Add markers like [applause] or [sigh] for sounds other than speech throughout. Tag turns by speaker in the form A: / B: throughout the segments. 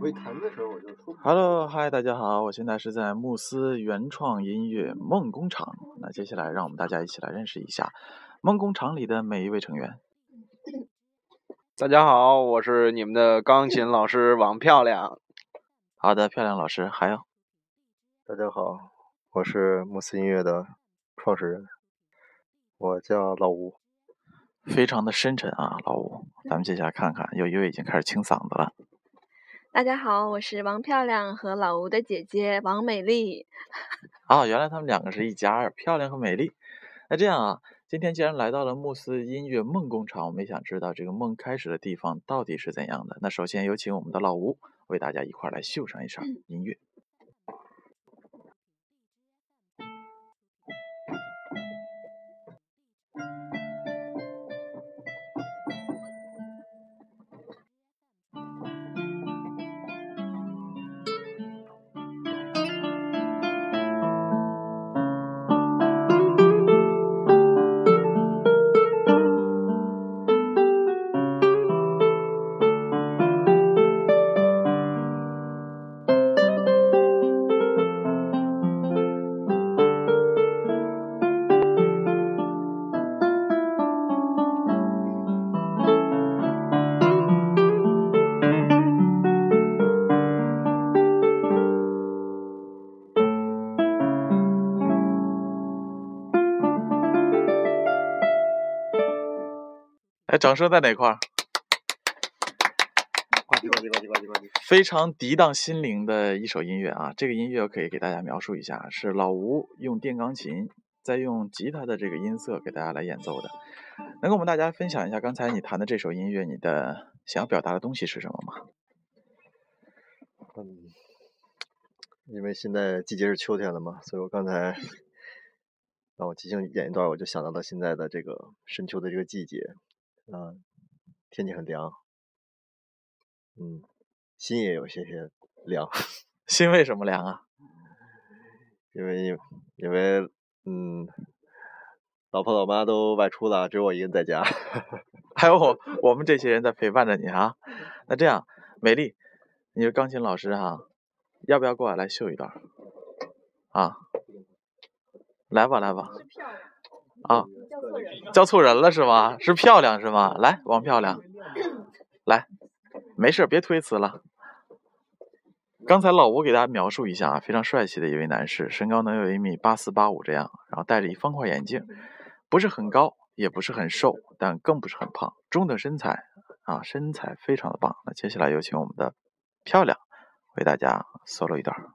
A: 我一弹的时候我就出。
B: Hello，嗨，大家好，我现在是在慕斯原创音乐梦工厂。那接下来让我们大家一起来认识一下梦工厂里的每一位成员。[laughs]
C: 大家好，我是你们的钢琴老师王漂亮。
B: 好的，漂亮老师，还有，
A: 大家好，我是慕斯音乐的创始人，我叫老吴。
B: 非常的深沉啊，老吴。咱们接下来看看，有一位已经开始清嗓子了。
D: 大家好，我是王漂亮和老吴的姐姐王美丽。[laughs]
B: 啊，原来他们两个是一家儿，漂亮和美丽。那这样啊，今天既然来到了慕斯音乐梦工厂，我们也想知道这个梦开始的地方到底是怎样的。那首先有请我们的老吴为大家一块儿来秀上一场音乐。哎，掌声在哪块儿？非常涤荡心灵的一首音乐啊！这个音乐我可以给大家描述一下，是老吴用电钢琴，再用吉他的这个音色给大家来演奏的。能跟我们大家分享一下刚才你弹的这首音乐，你的想要表达的东西是什么吗？
A: 嗯，因为现在季节是秋天了嘛，所以我刚才让我即兴演一段，我就想到了现在的这个深秋的这个季节，啊、天气很凉，嗯，心也有些些凉，[laughs]
B: 心为什么凉啊？[laughs]
A: 因为因为嗯，老婆老妈都外出了，只有我一个人在家。[laughs]
B: 还有我我们这些人在陪伴着你啊。那这样，美丽，你是钢琴老师哈、要不要过来来秀一段？啊，来吧来吧，啊，叫错人了是吗？是漂亮是吗？来，王漂亮，来，没事别推辞了。刚才老吴给大家描述一下啊，非常帅气的一位男士，身高能有一米八四八五这样，然后戴着一方块眼镜，不是很高，也不是很瘦，但更不是很胖，中等身材啊，身材非常的棒。那接下来有请我们的漂亮为大家 solo 一段儿，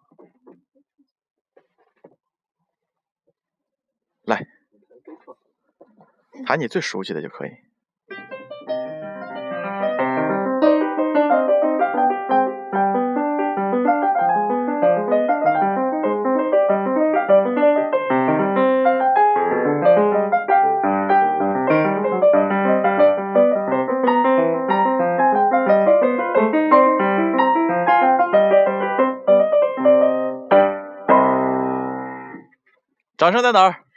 B: 来，弹你最熟悉的就可以。掌声在哪儿？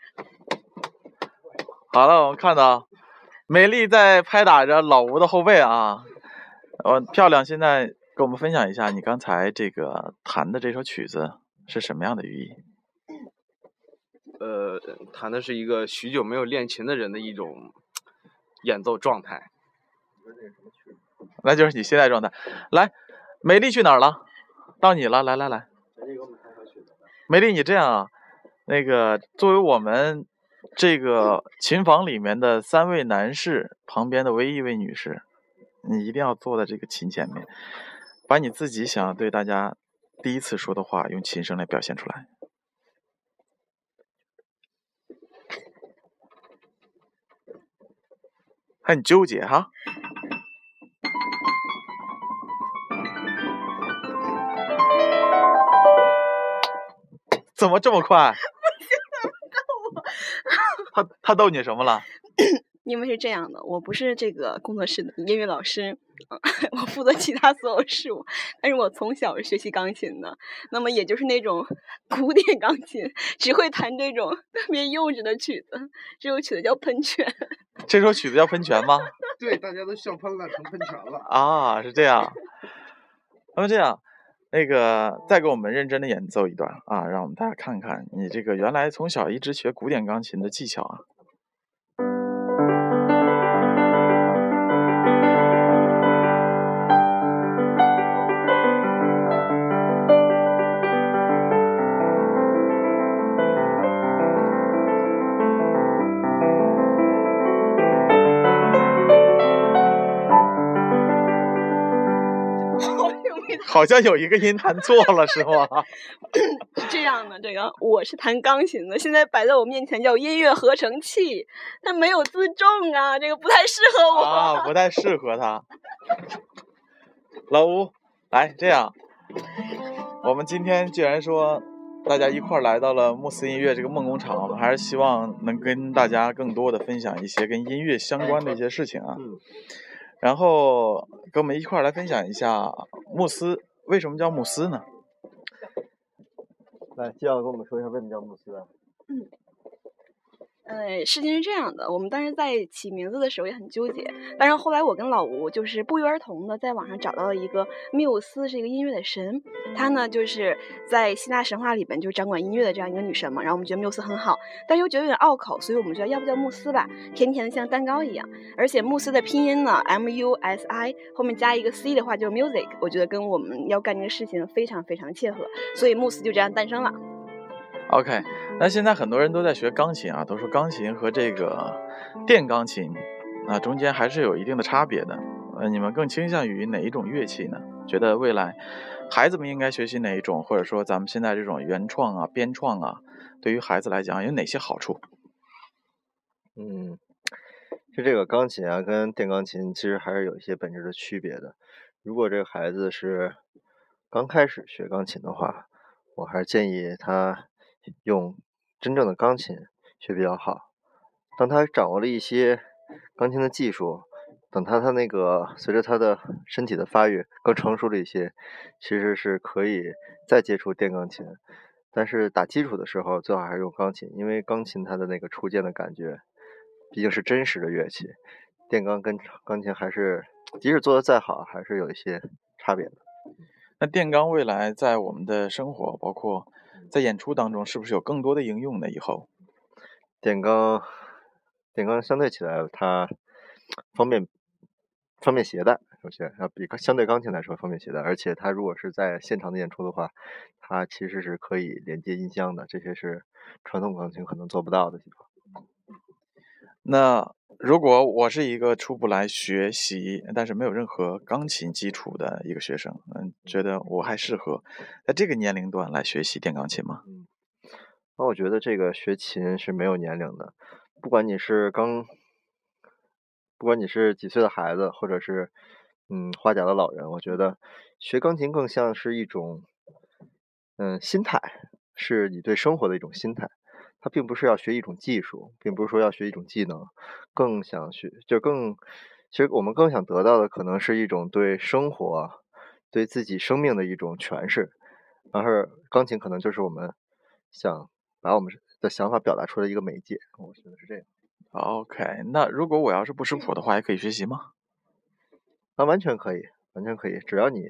B: 好了，我们看到美丽在拍打着老吴的后背啊。呃，漂亮，现在跟我们分享一下你刚才这个弹的这首曲子是什么样的寓意？
C: 呃，弹的是一个许久没有练琴的人的一种演奏状态。
B: 那就是你现在状态。来，美丽去哪儿了？到你了，来来来，美丽，你这样啊，那个作为我们这个琴房里面的三位男士旁边的唯一一位女士，你一定要坐在这个琴前面，把你自己想要对大家第一次说的话用琴声来表现出来。很纠结哈。怎么这么快？他他逗你什么了？[coughs]
D: 因为是这样的，我不是这个工作室的音乐老师，呃 [laughs] 我负责其他所有事务。但是我从小是学习钢琴的，那么也就是那种 [laughs] 古典钢琴，只会弹这种特别幼稚的曲子。这首曲子叫《喷泉》。
B: 这首曲子叫《喷泉》吗？[laughs]
E: 对，大家都笑喷了，成喷泉了。
B: 啊，是这样。那么这样，那个再给我们认真的演奏一段啊，让我们大家看看你这个原来从小一直学古典钢琴的技巧啊。
D: 好
B: 像有一个音弹错了，是吗？
D: 是这样的，这个我是弹钢琴的，现在摆在我面前叫音乐合成器，它没有自重啊，这个不太适合我。
B: 啊，不太适合他。老吴，来这样，我们今天既然说大家一块儿来到了慕斯音乐这个梦工厂，我们还是希望能跟大家更多的分享一些跟音乐相关的一些事情啊。
A: 嗯
B: 然后跟我们一块儿来分享一下慕斯为什么叫慕斯呢？
A: 来，季阳跟我们说一下为什么叫慕斯啊？
D: 呃，事情是这样的，我们当时在起名字的时候也很纠结，但是后来我跟老吴就是不约而同的在网上找到了一个缪斯，是一个音乐的神，她呢就是在希腊神话里边就是掌管音乐的这样一个女神嘛。然后我们觉得缪斯很好，但又觉得有点拗口，所以我们觉得要不叫慕斯吧，甜甜的像蛋糕一样。而且慕斯的拼音呢，M U S I 后面加一个 C 的话就是 music，我觉得跟我们要干这个事情非常非常切合，所以慕斯就这样诞生了。
B: OK，那现在很多人都在学钢琴啊，都说钢琴和这个电钢琴啊中间还是有一定的差别的。呃，你们更倾向于哪一种乐器呢？觉得未来孩子们应该学习哪一种，或者说咱们现在这种原创啊、编创啊，对于孩子来讲有哪些好处？
A: 嗯，就这个钢琴啊，跟电钢琴其实还是有一些本质的区别的。如果这个孩子是刚开始学钢琴的话，我还是建议他用真正的钢琴学比较好。当他掌握了一些钢琴的技术，等他他那个随着他的身体的发育更成熟了一些，其实是可以再接触电钢琴。但是打基础的时候，最好还是用钢琴，因为钢琴它的那个触键的感觉，毕竟是真实的乐器。电钢跟钢琴还是，即使做的再好，还是有一些差别的。
B: 那电钢未来在我们的生活，包括在演出当中，是不是有更多的应用呢？以后
A: 电钢，电钢相对起来它方便方便携带，首先要比相对钢琴来说方便携带，而且它如果是在现场的演出的话，它其实是可以连接音箱的，这些是传统钢琴可能做不到的地方。
B: 那如果我是一个初步来学习，但是没有任何钢琴基础的一个学生，嗯，觉得我还适合在这个年龄段来学习电钢琴吗？
A: 嗯那我觉得这个学琴是没有年龄的，不管你是刚，不管你是几岁的孩子，或者是嗯花甲的老人，我觉得学钢琴更像是一种嗯心态，是你对生活的一种心态。它并不是要学一种技术，并不是说要学一种技能，更想学就更，其实我们更想得到的可能是一种对生活、对自己生命的一种诠释，而钢琴可能就是我们想把我们的想法表达出来的一个媒介，我觉得是这样。
B: OK，那如果我要是不识谱的话，也可以学习吗？
A: 那完全可以，完全可以，只要你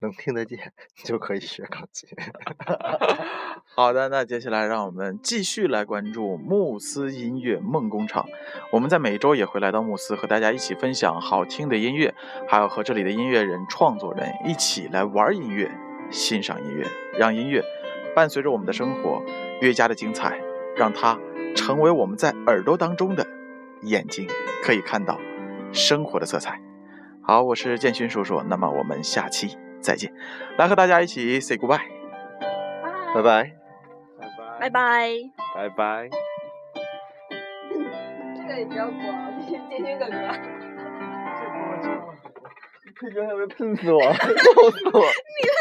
A: 能听得见，就可以学钢琴。[laughs] [laughs]
B: 好的，那接下来让我们继续来关注慕斯音乐梦工厂。我们在每周也会来到慕斯，和大家一起分享好听的音乐，还有和这里的音乐人、创作人一起来玩音乐、欣赏音乐，让音乐伴随着我们的生活越加的精彩，让它成为我们在耳朵当中的眼睛，可以看到生活的色彩。好，我是建勋叔叔，那么我们下期再见，来和大家一起 say goodbye。
A: 拜拜。拜
D: 拜。拜
C: 拜拜。
D: 这个也不要播，这是建勋哥哥。
A: 配角还没喷死我，[laughs] 笑死我！[laughs]